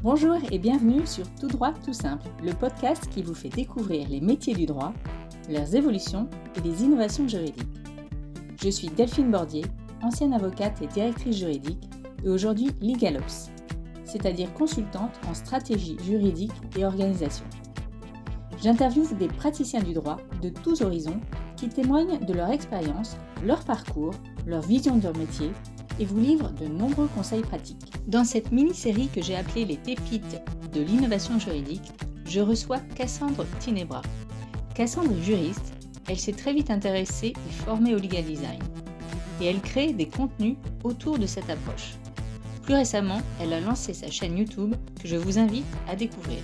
Bonjour et bienvenue sur Tout droit tout simple, le podcast qui vous fait découvrir les métiers du droit, leurs évolutions et les innovations juridiques. Je suis Delphine Bordier, ancienne avocate et directrice juridique et aujourd'hui LegalOps, c'est-à-dire consultante en stratégie juridique et organisation. J'interviewe des praticiens du droit de tous horizons qui témoignent de leur expérience, leur parcours, leur vision de leur métier et vous livre de nombreux conseils pratiques. Dans cette mini-série que j'ai appelée Les pépites de l'innovation juridique, je reçois Cassandre Tinebra. Cassandre est juriste, elle s'est très vite intéressée et formée au legal design. Et elle crée des contenus autour de cette approche. Plus récemment, elle a lancé sa chaîne YouTube que je vous invite à découvrir.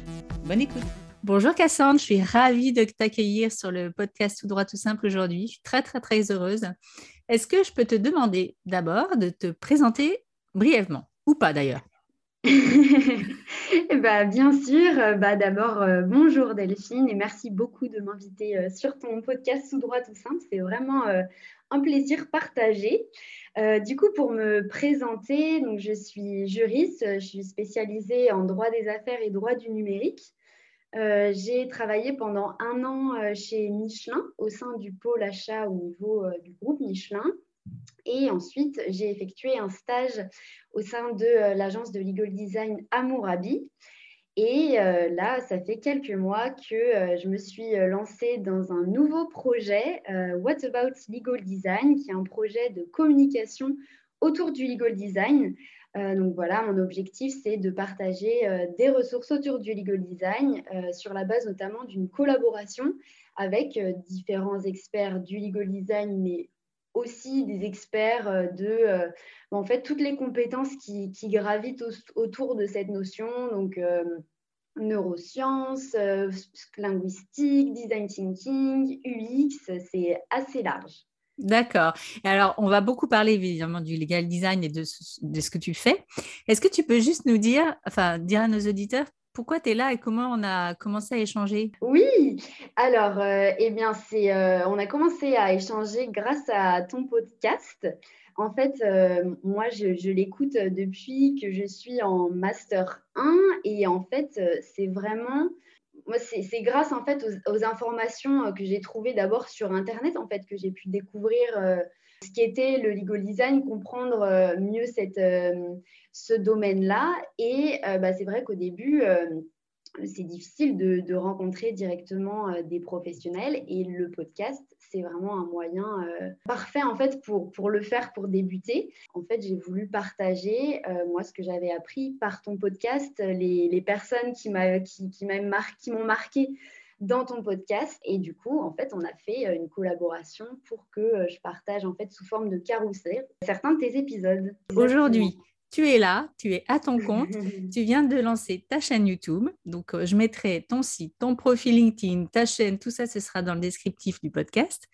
Bonne écoute Bonjour Cassandre, je suis ravie de t'accueillir sur le podcast Tout droit tout simple aujourd'hui. Je suis très très très heureuse. Est-ce que je peux te demander d'abord de te présenter brièvement, ou pas d'ailleurs? Bah, bien sûr, bah, d'abord euh, bonjour Delphine et merci beaucoup de m'inviter euh, sur ton podcast Sous droit tout simple. C'est vraiment euh, un plaisir partagé. du coup, pour me présenter, donc, je suis juriste, je suis spécialisée en droit des affaires et droit du numérique. Euh, j'ai travaillé pendant un an euh, chez Michelin au sein du pôle achat au niveau euh, du groupe Michelin. Et ensuite, j'ai effectué un stage au sein de l'agence de legal design Amourabi. Et là, ça fait quelques mois que je me suis lancée dans un nouveau projet, What About Legal Design, qui est un projet de communication autour du legal design euh, donc voilà, mon objectif, c'est de partager euh, des ressources autour du legal design euh, sur la base notamment d'une collaboration avec différents experts du legal design, mais aussi des experts de en fait toutes les compétences qui, gravitent autour de cette notion, donc neurosciences, linguistique, design thinking, UX, c'est assez large. D'accord. Alors, on va beaucoup parler évidemment du legal design et de ce, que tu fais. Est-ce que tu peux juste nous dire, enfin, dire à nos auditeurs pourquoi tu es là et comment on a commencé à échanger? Oui, alors, euh, eh bien, c'est, euh, on a commencé à échanger grâce à ton podcast. En fait, euh, moi, je, je l'écoute depuis que je suis en Master 1 et en fait, c'est vraiment moi, c'est grâce en fait aux, informations euh, que j'ai trouvées d'abord sur Internet, en fait, que j'ai pu découvrir euh, ce qui était le legal design, comprendre euh, mieux cette, ce domaine-là. Et bah, c'est vrai qu'au début, c'est difficile de, rencontrer directement des professionnels et le podcast, c'est vraiment un moyen parfait en fait pour, pour le faire, pour débuter. En fait, j'ai voulu partager moi ce que j'avais appris par ton podcast, les, les personnes qui m'ont qui, qui marqué dans ton podcast. Et du coup, en fait, on a fait une collaboration pour que je partage en fait sous forme de carrousel certains de tes épisodes. Aujourd'hui, tu es là, tu es à ton compte, tu viens de lancer ta chaîne YouTube. Donc, euh, je mettrai ton site, ton profil LinkedIn, ta chaîne, tout ça, ce sera dans le descriptif du podcast.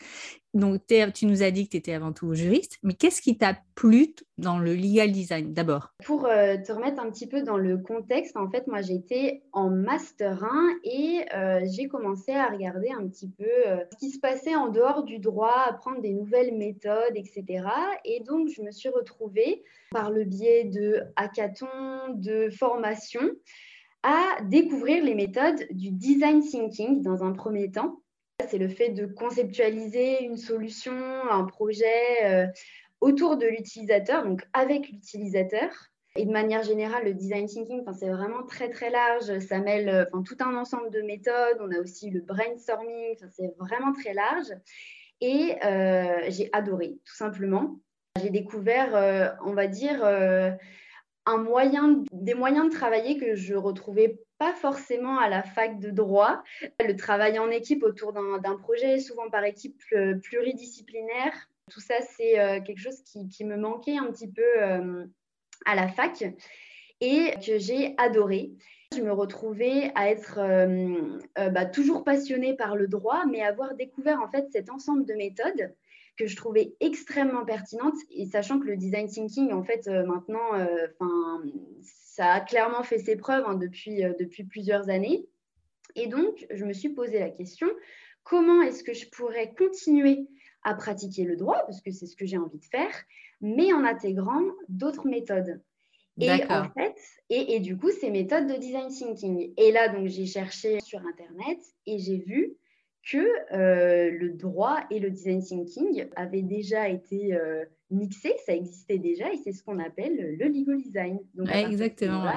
Donc, tu nous as dit que tu étais avant tout juriste, mais qu'est-ce qui t'a plu dans le legal design d'abord? Pour euh, te remettre un petit peu dans le contexte, en fait, moi, j'étais en master 1 et euh, j'ai commencé à regarder un petit peu euh, ce qui se passait en dehors du droit, apprendre des nouvelles méthodes, etc. Et donc, je me suis retrouvée par le biais de hackathons, de formations, à découvrir les méthodes du design thinking dans un premier temps c'est le fait de conceptualiser une solution, un projet euh, autour de l'utilisateur, donc avec l'utilisateur. Et de manière générale, le design thinking, c'est vraiment très très large. Ça mêle euh, tout un ensemble de méthodes. On a aussi le brainstorming. C'est vraiment très large. Et euh, j'ai adoré, tout simplement. J'ai découvert, on va dire, un moyen, des moyens de travailler que je retrouvais pas forcément à la fac de droit. Le travail en équipe autour d'un projet, souvent par équipe euh, pluridisciplinaire, tout ça, c'est euh, quelque chose qui, me manquait un petit peu euh, à la fac et que j'ai adoré. Je me retrouvais à être bah, toujours passionnée par le droit, mais avoir découvert en fait cet ensemble de méthodes que je trouvais extrêmement pertinentes. Et sachant que le design thinking, en fait, maintenant, enfin ça a clairement fait ses preuves hein, depuis, euh, depuis plusieurs années. Et donc, je me suis posé la question, comment est-ce que je pourrais continuer à pratiquer le droit, parce que c'est ce que j'ai envie de faire, mais en intégrant d'autres méthodes. Et en fait, et, et, du coup, ces méthodes de design thinking. Et là, donc, j'ai cherché sur Internet et j'ai vu que euh, le droit et le design thinking avaient déjà été euh, mixés, ça existait déjà, et c'est ce qu'on appelle le legal design. Donc, exactement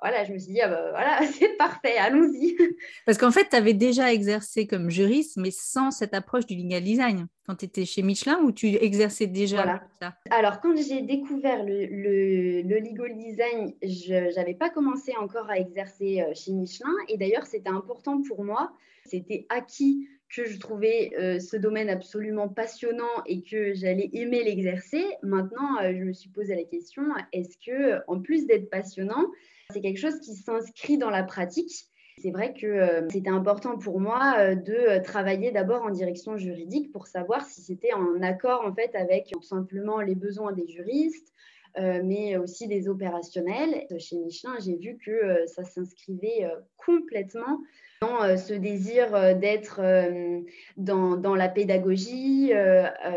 voilà, je me suis dit, ah bah, voilà, c'est parfait, allons-y. Parce qu'en fait, tu avais déjà exercé comme juriste, mais sans cette approche du legal design, quand tu étais chez Michelin, ou tu exerçais déjà ça Alors, quand j'ai découvert le, le, legal design, je n'avais pas commencé encore à exercer euh, chez Michelin, et d'ailleurs, c'était important pour moi, c'était acquis que je trouvais euh, ce domaine absolument passionnant et que j'allais aimer l'exercer. Maintenant, euh, je me suis posé la question est-ce que, en plus d'être passionnant, c'est quelque chose qui s'inscrit dans la pratique? C'est vrai que euh, c'était important pour moi de travailler d'abord en direction juridique pour savoir si c'était en accord en fait avec simplement les besoins des juristes, mais aussi des opérationnels. Chez Michelin, j'ai vu que ça s'inscrivait complètement dans euh, ce désir euh, d'être euh, dans, la pédagogie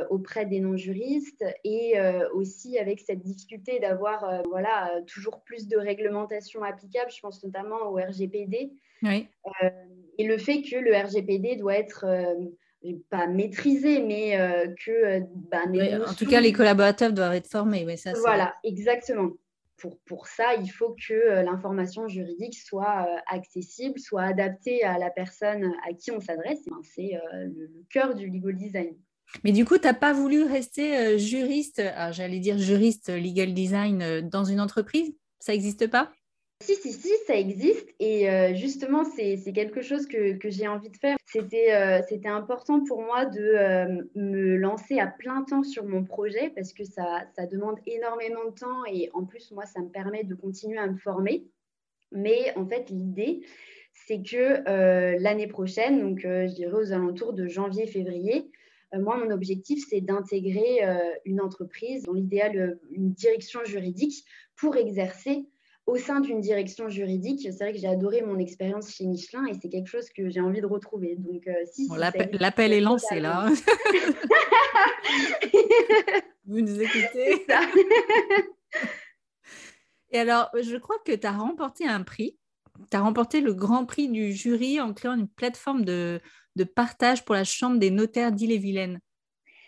auprès des non-juristes et aussi avec cette difficulté d'avoir voilà, toujours plus de réglementation applicable, je pense notamment au RGPD. et le fait que le RGPD doit être pas maîtrisé, mais que... Bah, en tout cas, les collaborateurs doivent être formés. Oui, ça, voilà, exactement pour, ça, il faut que euh, l'information juridique soit euh, accessible, soit adaptée à la personne à qui on s'adresse. C'est euh, le, cœur du legal design. Mais du coup, tu n'as pas voulu rester juriste, j'allais dire juriste legal design dans une entreprise? Ça n'existe pas? Si, si, si, ça existe. Et euh, justement, c'est quelque chose que, j'ai envie de faire. C'était euh, important pour moi de euh, me lancer à plein temps sur mon projet parce que ça, ça demande énormément de temps et en plus, moi, ça me permet de continuer à me former. Mais en fait, l'idée, c'est que l'année prochaine, donc je dirais aux alentours de janvier-février, moi, mon objectif, c'est d'intégrer une entreprise, dans l'idéal, une direction juridique, pour exercer au sein d'une direction juridique. C'est vrai que j'ai adoré mon expérience chez Michelin et c'est quelque chose que j'ai envie de retrouver. Donc, euh, si, l'appel est lancé là. Vous nous écoutez Et alors, je crois que tu as remporté un prix. Tu as remporté le grand prix du jury en créant une plateforme de, de partage pour la Chambre des notaires d'Ille-et-Vilaine.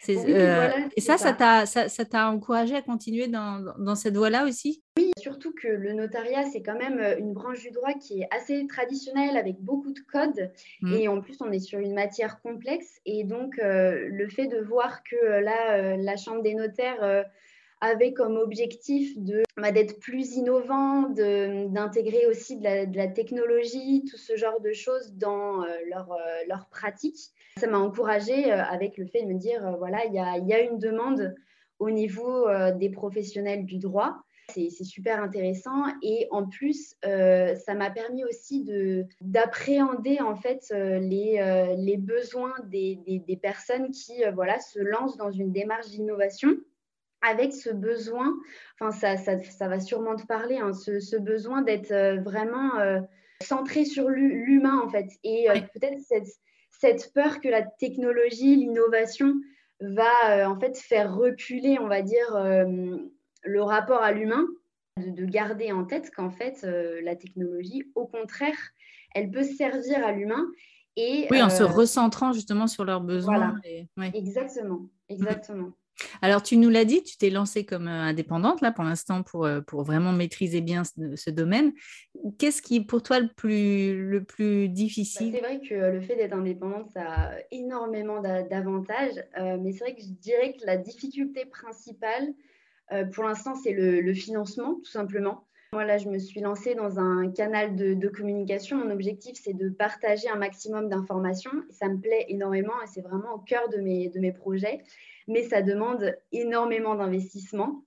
Euh, et ça, ça t'a ça, ça encouragé à continuer dans, dans cette voie-là aussi? Oui, surtout que le notariat, c'est quand même euh, une branche du droit qui est assez traditionnelle avec beaucoup de codes. Mmh. Et en plus, on est sur une matière complexe. Et donc, euh, le fait de voir que là, la Chambre des notaires avait comme objectif de bah, d'être plus innovant, d'intégrer aussi de la, technologie, tout ce genre de choses dans euh, leur, euh, leur, pratique. Ça m'a encouragée euh, avec le fait de me dire, voilà, il y a, y a, une demande au niveau des professionnels du droit. C'est super intéressant et en plus, ça m'a permis aussi d'appréhender en fait les, les besoins des, des, des personnes qui voilà, se lancent dans une démarche d'innovation avec ce besoin, enfin ça, ça, va sûrement te parler, hein, ce, besoin d'être euh, vraiment euh, centré sur l'humain en fait. Et euh, peut-être cette, cette, peur que la technologie, l'innovation va en fait faire reculer, on va dire, le rapport à l'humain, de, garder en tête qu'en fait la technologie, au contraire, elle peut servir à l'humain. Et, oui, en se recentrant justement sur leurs besoins. Voilà. Exactement, mmh. Alors, tu nous l'as dit, tu t'es lancée comme euh, indépendante là pour l'instant pour, euh, pour vraiment maîtriser bien ce, domaine. Qu'est-ce qui est pour toi le plus, le plus difficile? bah, C'est vrai que euh, le fait d'être indépendante, ça a énormément d'avantages, mais c'est vrai que je dirais que la difficulté principale, pour l'instant, c'est le, financement, tout simplement. Moi, là, je me suis lancée dans un canal de, communication. Mon objectif, c'est de partager un maximum d'informations. Ça me plaît énormément et c'est vraiment au cœur de mes, de mes projets mais ça demande énormément d'investissement.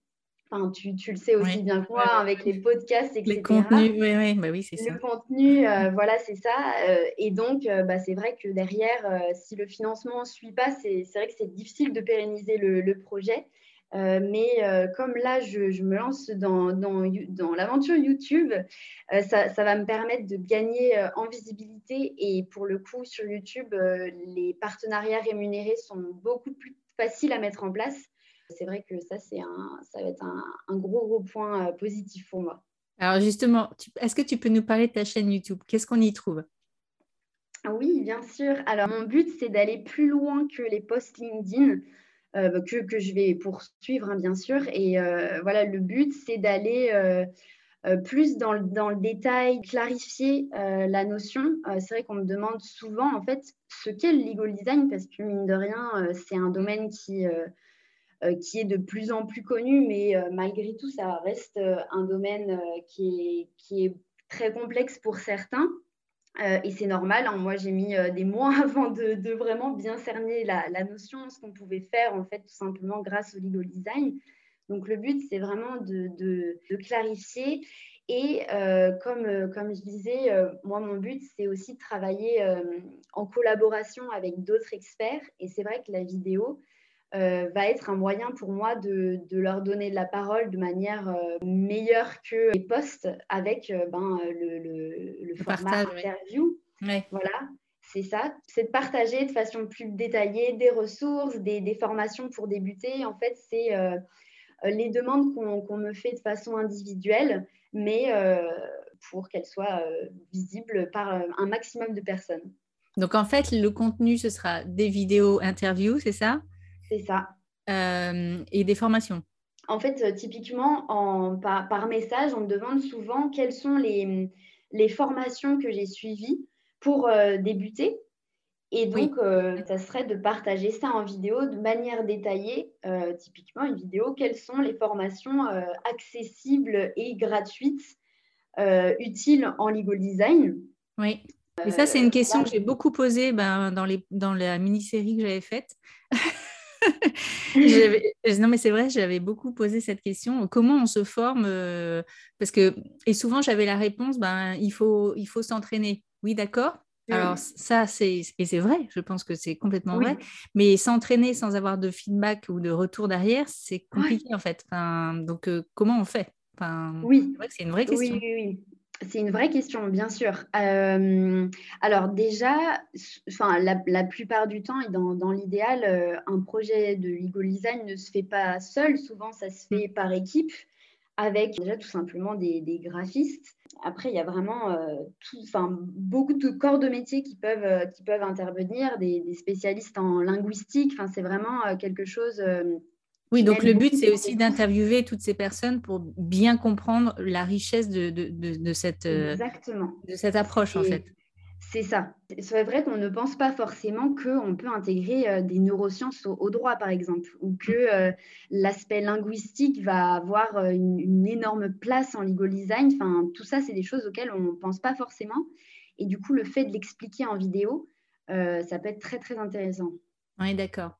Enfin, tu, tu, le sais aussi bien que moi, avec les podcasts, etc. Les contenus, oui, oui, bah oui c'est ça. Le contenu, euh, voilà, c'est ça. Euh, et donc, euh, bah, c'est vrai que derrière, si le financement ne suit pas, c'est vrai que c'est difficile de pérenniser le, le projet. mais comme là, je, je me lance dans, dans, dans l'aventure YouTube, ça, ça, va me permettre de gagner en visibilité. Et pour le coup, sur YouTube, les partenariats rémunérés sont beaucoup plus facile à mettre en place. c'est vrai que ça, c'est un, ça va être un, gros, gros point positif pour moi. Alors justement, est-ce que tu peux nous parler de ta chaîne YouTube? Qu'est-ce qu'on y trouve? Oui, bien sûr. Alors mon but, c'est d'aller plus loin que les posts LinkedIn. que, que, je vais poursuivre, hein, bien sûr. Et voilà, le but, c'est d'aller euh, plus dans le, détail, clarifier euh, la notion. Euh, c'est vrai qu'on me demande souvent en fait ce qu'est le legal design parce que mine de rien, c'est un domaine qui, qui est de plus en plus connu, mais malgré tout, ça reste un domaine qui est, qui, est, très complexe pour certains. et c'est normal, hein. moi j'ai mis des mois avant de, de vraiment bien cerner la, la notion, ce qu'on pouvait faire en fait tout simplement grâce au legal design. Donc le but, c'est vraiment de, clarifier. Et euh, comme, euh, comme je disais, euh, moi, mon but, c'est aussi de travailler en collaboration avec d'autres experts. Et c'est vrai que la vidéo va être un moyen pour moi de, leur donner de la parole de manière meilleure que les posts avec ben, le, format interview. Voilà, c'est ça. C'est de partager de façon plus détaillée des ressources, des, des formations pour débuter. En fait, c'est euh, les demandes qu'on me fait de façon individuelle, mais euh, pour qu'elles soient euh, visibles par un maximum de personnes. Donc en fait, le contenu, ce sera des vidéos interviews, c'est ça? C'est ça. et des formations En fait, typiquement, en, par, message, on me demande souvent quelles sont les, les formations que j'ai suivies pour débuter. Et donc, euh, ça serait de partager ça en vidéo de manière détaillée, euh, typiquement une vidéo, quelles sont les formations euh, accessibles et gratuites utiles en legal design. Oui. Et ça, c'est une question que j'ai beaucoup posée ben, dans, les, dans la mini-série que j'avais faite. non, mais c'est vrai, j'avais beaucoup posé cette question. Comment on se forme Parce que, et souvent, j'avais la réponse ben, il faut, il faut s'entraîner. Oui, d'accord. Alors ça, c'est et c'est vrai, je pense que c'est complètement vrai. Mais s'entraîner sans avoir de feedback ou de retour derrière, c'est compliqué en fait. donc euh, comment on fait? Enfin, Oui, c'est une vraie question. Oui, oui, C'est une vraie question, bien sûr. Euh, alors déjà, enfin, la, plupart du temps et dans, dans l'idéal, euh, un projet de legal design ne se fait pas seul. Souvent, ça se mmh. fait par équipe avec déjà tout simplement des, graphistes. Après, il y a vraiment euh, beaucoup de corps de métier qui peuvent, euh, qui peuvent intervenir, des, spécialistes en linguistique. C'est vraiment euh, quelque chose. oui, donc le but, c'est aussi d'interviewer toutes ces personnes pour bien comprendre la richesse de, de, de, cette, de cette approche, en fait. C'est ça. C'est vrai qu'on ne pense pas forcément qu'on peut intégrer euh, des neurosciences au, droit, par exemple, ou que euh, l'aspect linguistique va avoir euh, une, énorme place en legal design. Enfin, tout ça, c'est des choses auxquelles on ne pense pas forcément. Et du coup, le fait de l'expliquer en vidéo, ça peut être très, très intéressant. Oui, d'accord.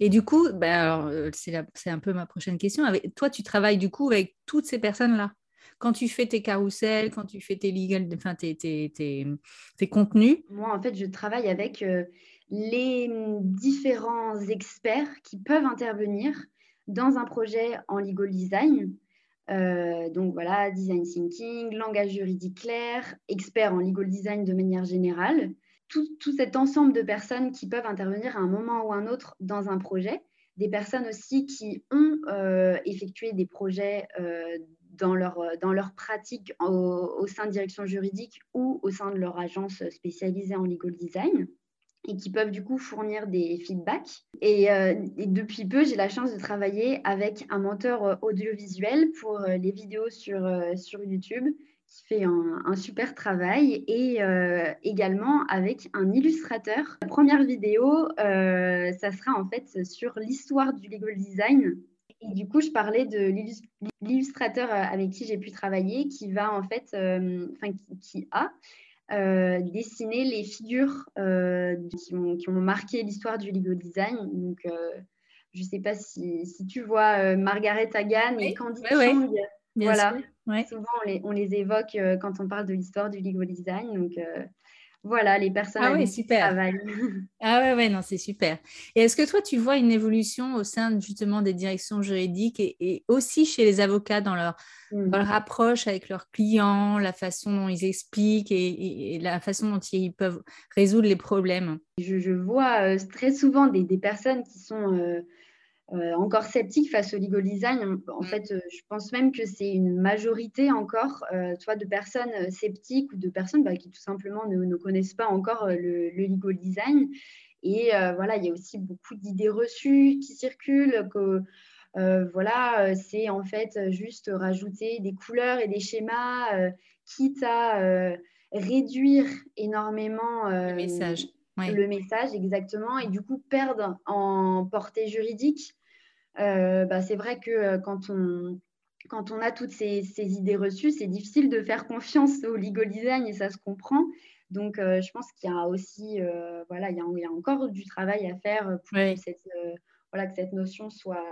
Et du coup, bah, c'est un peu ma prochaine question. Avec, toi, tu travailles du coup avec toutes ces personnes-là? Quand tu fais tes carousels, quand tu fais tes legal, enfin tes, tes, tes, contenus Moi, en fait, je travaille avec euh, les différents experts qui peuvent intervenir dans un projet en legal design. Euh, donc voilà, design thinking, langage juridique clair, expert en legal design de manière générale. Tout, tout, cet ensemble de personnes qui peuvent intervenir à un moment ou un autre dans un projet. Des personnes aussi qui ont euh, effectué des projets dans leur, euh, dans leur pratique au, sein de direction juridique ou au sein de leur agence spécialisée en legal design et qui peuvent du coup fournir des feedbacks. Et, euh, depuis peu, j'ai la chance de travailler avec un menteur euh, audiovisuel pour les vidéos sur, sur YouTube qui fait un, super travail et également avec un illustrateur. La première vidéo, ça sera en fait sur l'histoire du legal design et du coup, je parlais de l'illustrateur euh, avec qui j'ai pu travailler, qui va en fait, euh, enfin, qui, a euh, dessiné les figures qui, ont, qui, ont, marqué l'histoire du Lego design. Donc, je ne sais pas si, si tu vois Margaret Hagan et Candy Chang. voilà. Souvent, on les, on les, évoque quand on parle de l'histoire du Lego design. Donc, voilà, les personnes ah ouais, super. Ah ouais, ouais, non, c'est super. Et est-ce que toi, tu vois une évolution au sein justement des directions juridiques et, aussi chez les avocats dans leur, mmh. leur, approche avec leurs clients, la façon dont ils expliquent et, la façon dont ils peuvent résoudre les problèmes? Je, vois euh, très souvent des, personnes qui sont... Euh, encore sceptiques face au legal design. En mm. fait, je pense même que c'est une majorité encore, soit de personnes sceptiques ou de personnes bah, qui tout simplement ne, connaissent pas encore le, le, legal design. Et voilà, il y a aussi beaucoup d'idées reçues qui circulent que euh, voilà, euh, c'est en fait juste rajouter des couleurs et des schémas, euh, quitte à réduire énormément le message. Le message, exactement, et du coup perdre en portée juridique. Bah, c'est vrai que quand on, quand on a toutes ces, idées reçues, c'est difficile de faire confiance au legal design et ça se comprend. Donc, je pense qu'il y a aussi, voilà, il y a, il y a, encore du travail à faire pour cette voilà, que cette notion soit,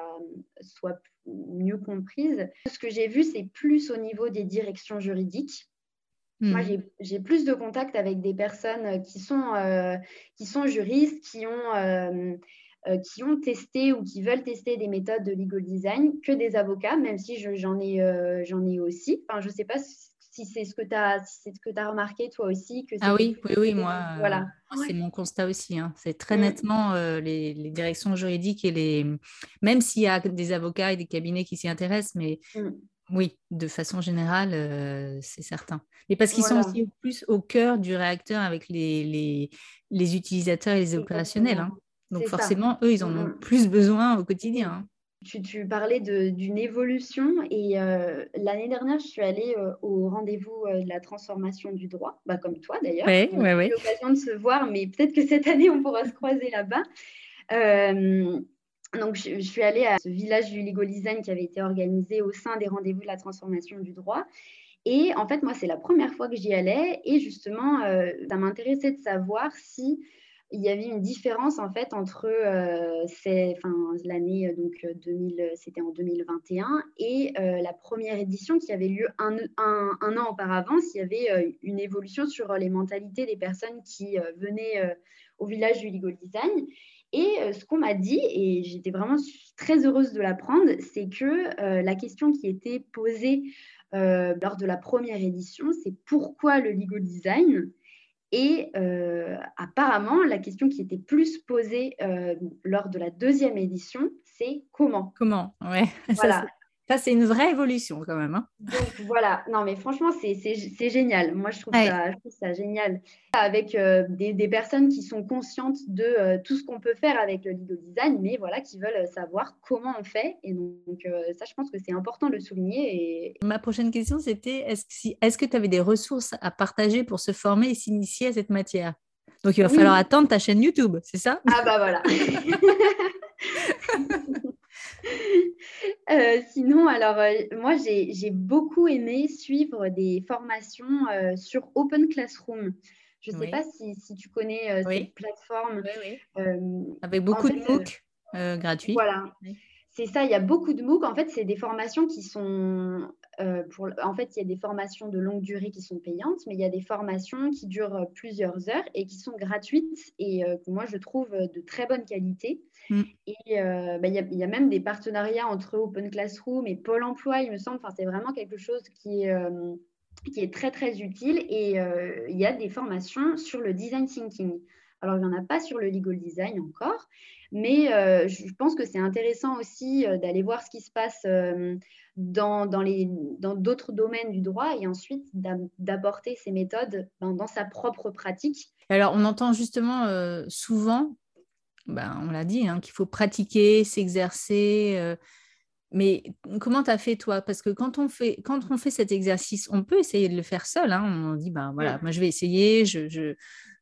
soit mieux comprise. Ce que j'ai vu, c'est plus au niveau des directions juridiques. Moi, hmm. j'ai plus de contact avec des personnes qui sont, euh, qui sont juristes, qui ont, euh, euh, qui ont testé ou qui veulent tester des méthodes de legal design que des avocats, même si j'en ai, ai aussi. Enfin, je ne sais pas si c'est ce que tu as, si ce que as remarqué toi aussi. Que ah oui, oui, oui, moi, voilà. c'est mon constat aussi. Hein. C'est très mm. nettement euh, les, directions juridiques et les. Même s'il y a des avocats et des cabinets qui s'y intéressent, mais mm. Oui, de façon générale, euh, c'est certain. Mais parce qu'ils sont aussi plus au cœur du réacteur avec les, les, les utilisateurs et les opérationnels. Hein. Donc forcément, eux, ils en ont plus besoin au quotidien. Hein. Tu, parlais d'une évolution et euh, l'année dernière, je suis allée euh, au rendez-vous euh, de la transformation du droit, bah, comme toi d'ailleurs. Oui, oui, oui. l'occasion de se voir, mais peut-être que cette année, on pourra se croiser là-bas. Donc, je, suis allée à ce village du design qui avait été organisé au sein des rendez-vous de la transformation du droit. Et en fait, moi, c'est la première fois que j'y allais et justement, ça m'intéressait de savoir si il y avait une différence en fait entre euh, l'année euh, donc 2000, euh, c'était en 2021 et la première édition qui avait lieu un, un, an auparavant, s'il y avait une évolution sur les mentalités des personnes qui venaient au village du legal design. Et ce qu'on m'a dit, et j'étais vraiment très heureuse de l'apprendre, c'est que la question qui était posée lors de la première édition, c'est pourquoi le legal design? Et euh, apparemment, la question qui était plus posée euh, lors de la deuxième édition, c'est comment? Comment, ouais. Voilà. Ça, c'est une vraie évolution quand même. Hein. Donc voilà, non mais franchement, c'est génial. Moi, je trouve, ça, je trouve ça génial. Avec euh, des, des, personnes qui sont conscientes de euh, tout ce qu'on peut faire avec le legal design, mais voilà, qui veulent savoir comment on fait. Et donc, euh, ça, je pense que c'est important de le souligner. Et... Ma prochaine question, c'était est-ce que est-ce que tu avais des ressources à partager pour se former et s'initier à cette matière? Donc, il va falloir attendre ta chaîne YouTube, c'est ça? Ah bah voilà. Euh, sinon, alors euh, moi, j'ai beaucoup aimé suivre des formations euh, sur Open Classroom. Je ne sais pas si, si, tu connais cette plateforme. Avec beaucoup de MOOC gratuits. Voilà. C'est ça, il y a beaucoup de MOOC. En fait, c'est des formations qui sont. pour, en fait, il y a des formations de longue durée qui sont payantes, mais il y a des formations qui durent plusieurs heures et qui sont gratuites et que moi, je trouve de très bonne qualité. Mm. Et euh, bah, il y, a même des partenariats entre Open Classroom et Pôle emploi, il me semble. Enfin, c'est vraiment quelque chose qui est, euh, qui est très, très utile. Et euh, il y a des formations sur le design thinking. Alors, il n'y en a pas sur le legal design encore, mais je pense que c'est intéressant aussi d'aller voir ce qui se passe dans, dans, les, dans d'autres domaines du droit et ensuite d'apporter ces méthodes ben, dans sa propre pratique. Alors, on entend justement souvent ben, on l'a dit, hein, qu'il faut pratiquer, s'exercer. Euh, mais comment tu as fait toi? Parce que quand on, fait, quand on fait cet exercice, on peut essayer de le faire seul. Hein. On dit, ben voilà, moi je vais essayer, je, je,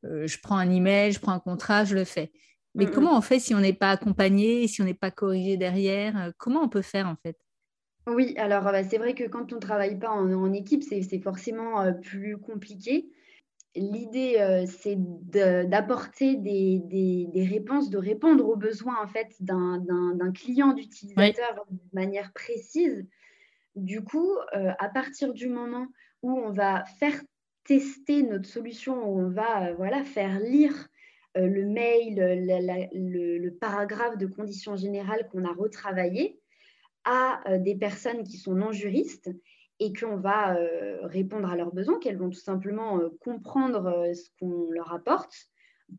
euh, je, prends un email, je prends un contrat, je le fais. Mais comment on fait si on n'est pas accompagné, si on n'est pas corrigé derrière euh, Comment on peut faire en fait? Oui, alors bah, c'est vrai que quand on ne travaille pas en, en équipe, c'est forcément plus compliqué l'idée, euh, c'est d'apporter des, réponses, de répondre aux besoins en fait d'un client, d'utilisateur de manière précise. Du coup, euh, à partir du moment où on va faire tester notre solution, où on va euh, voilà, faire lire le mail, le, paragraphe de conditions générales qu'on a retravaillé à des personnes qui sont non juristes, et qu'on va euh, répondre à leurs besoins, qu'elles vont tout simplement euh, comprendre euh, ce qu'on leur apporte,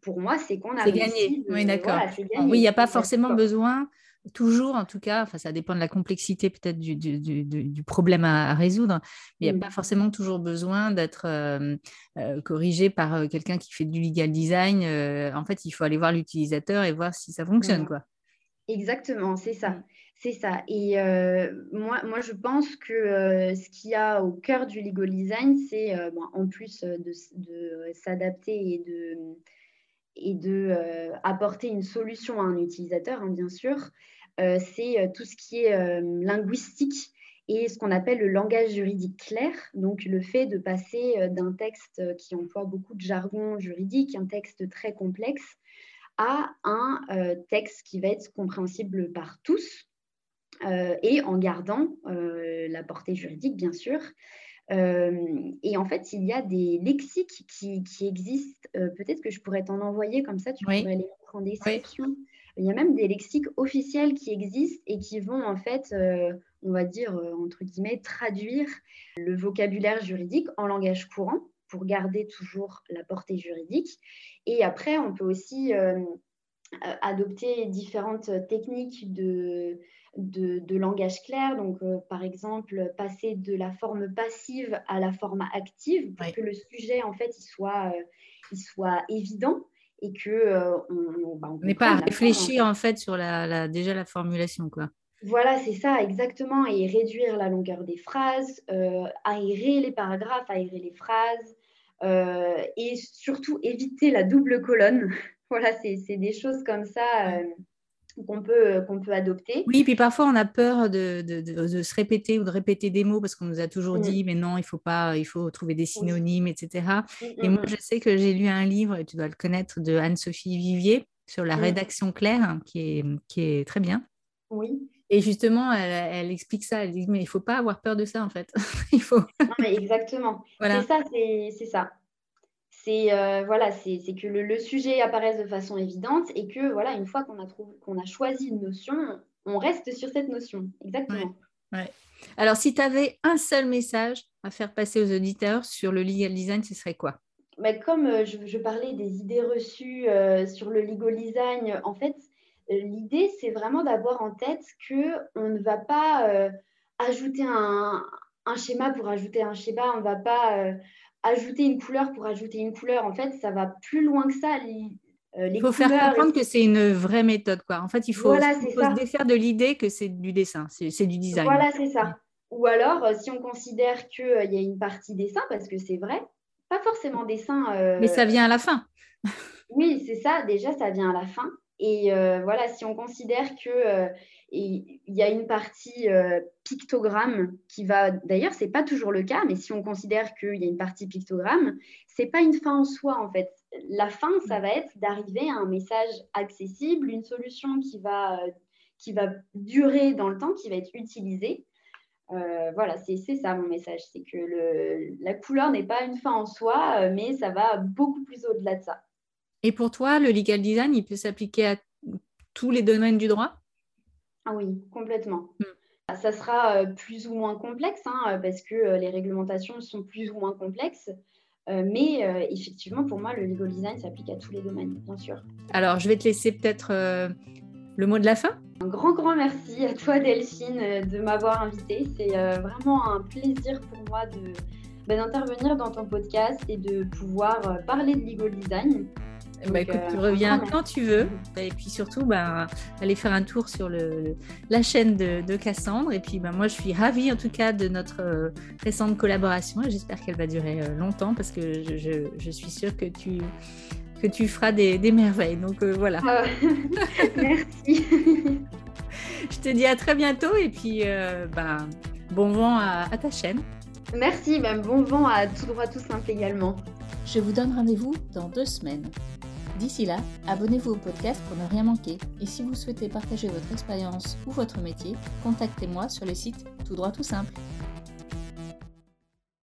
pour moi, c'est qu'on a C'est gagné, oui, d'accord. oui, il n'y a pas forcément besoin toujours, en tout cas, enfin, ça dépend de la complexité peut-être du, du, problème à, résoudre, mais il n'y a pas forcément toujours besoin d'être euh, euh, corrigé par euh, quelqu'un qui fait du legal design. en fait, il faut aller voir l'utilisateur et voir si ça fonctionne. Quoi. Exactement, c'est ça. Mm. C'est ça. Et moi, moi, je pense que ce qu'il y a au cœur du legal design, c'est, en plus de, s'adapter et de, et de apporter une solution à un utilisateur, hein, bien sûr, c'est tout ce qui est linguistique et ce qu'on appelle le langage juridique clair, donc le fait de passer d'un texte qui emploie beaucoup de jargon juridique, un texte très complexe, à un texte qui va être compréhensible par tous, euh, et en gardant euh, la portée juridique, bien sûr. Euh, et en fait, il y a des lexiques qui, existent. Peut-être que je pourrais t'en envoyer comme ça, tu pourrais les mettre en description. Il y a même des lexiques officiels qui existent et qui vont en fait, on va dire, entre guillemets, traduire le vocabulaire juridique en langage courant pour garder toujours la portée juridique. Et après, on peut aussi adopter différentes techniques de, de, langage clair. Donc, euh, par exemple, passer de la forme passive à la forme active pour que le sujet, en fait, il soit, euh, il soit évident et que euh, on bah, n'est pas à réfléchir en fait sur la, déjà la formulation quoi. Voilà, c'est ça, exactement. Et réduire la longueur des phrases, aérer les paragraphes, aérer les phrases, et surtout éviter la double colonne. voilà, c'est des choses comme ça qu'on peut, qu'on peut adopter. Oui, puis parfois on a peur de, de, de, se répéter ou de répéter des mots parce qu'on nous a toujours mm. dit, mais non, il faut pas, il faut trouver des synonymes, etc. Mm, et moi, mm, je sais que j'ai lu un livre, et tu dois le connaître, de Anne-Sophie Vivier sur la rédaction claire, hein, qui est, qui est très bien. Oui. Et justement, elle, explique ça. Elle dit, mais il faut pas avoir peur de ça, en fait. il faut. non, mais exactement. Voilà. C'est ça, c'est ça c'est euh, voilà, c'est que le, sujet apparaisse de façon évidente et que voilà, une fois qu'on a qu'on a choisi une notion, on reste sur cette notion. Exactement. Alors, si tu avais un seul message à faire passer aux auditeurs sur le legal design, ce serait quoi? Bah, Comme euh, je, parlais des idées reçues euh, sur le legal design, en fait, l'idée, c'est vraiment d'avoir en tête que on ne va pas ajouter un, un, schéma pour ajouter un schéma, on ne va pas ajouter une couleur pour ajouter une couleur. En fait, ça va plus loin que ça. Euh, il faut faire comprendre que c'est une vraie méthode. Quoi. En fait, il faut, se défaire de l'idée que c'est du dessin, c'est du design. Voilà, c'est ça. Ou alors, euh, si on considère qu'il euh, y a une partie dessin, parce que c'est vrai, pas forcément dessin. Mais ça vient à la fin. oui, c'est ça. Déjà, ça vient à la fin. Et voilà, si on considère que il y a une partie euh, pictogramme qui va, d'ailleurs, ce n'est pas toujours le cas, mais si on considère qu'il y a une partie pictogramme, ce n'est pas une fin en soi, en fait. La fin, ça va être d'arriver à un message accessible, une solution qui va, qui va durer dans le temps, qui va être utilisée. Euh, voilà, c'est ça mon message, c'est que la couleur n'est pas une fin en soi, euh, mais ça va beaucoup plus au-delà de ça. Et pour toi, le legal design, il peut s'appliquer à tous les domaines du droit? Ah oui, complètement. Mm. Ça sera euh, plus ou moins complexe hein, euh, parce que euh, les réglementations sont plus ou moins complexes. mais effectivement, pour moi, le legal design s'applique à tous les domaines, bien sûr. Alors, je vais te laisser peut-être le mot de la fin. Un grand, grand merci à toi, Delphine, de m'avoir invitée. C'est vraiment un plaisir pour moi de, bah, d'intervenir dans ton podcast et de pouvoir parler de legal design. Bah, écoute, tu euh, reviens quand tu veux. Et puis surtout, bah, aller faire un tour sur le, la chaîne de, Cassandre. Et puis bah, moi, je suis ravie en tout cas de notre euh, récente collaboration. Et j'espère qu'elle va durer euh, longtemps parce que je, je, suis sûre que tu, que tu feras des, des merveilles. Donc voilà. Ah, merci. je te dis à très bientôt. Et puis bah, bon vent à, à ta chaîne. Merci, même bon vent à tout droit, tout simple également. Je vous donne rendez-vous dans deux semaines. D'ici là, abonnez-vous au podcast pour ne rien manquer. Et si vous souhaitez partager votre expérience ou votre métier, contactez-moi sur le site Tout droit tout simple.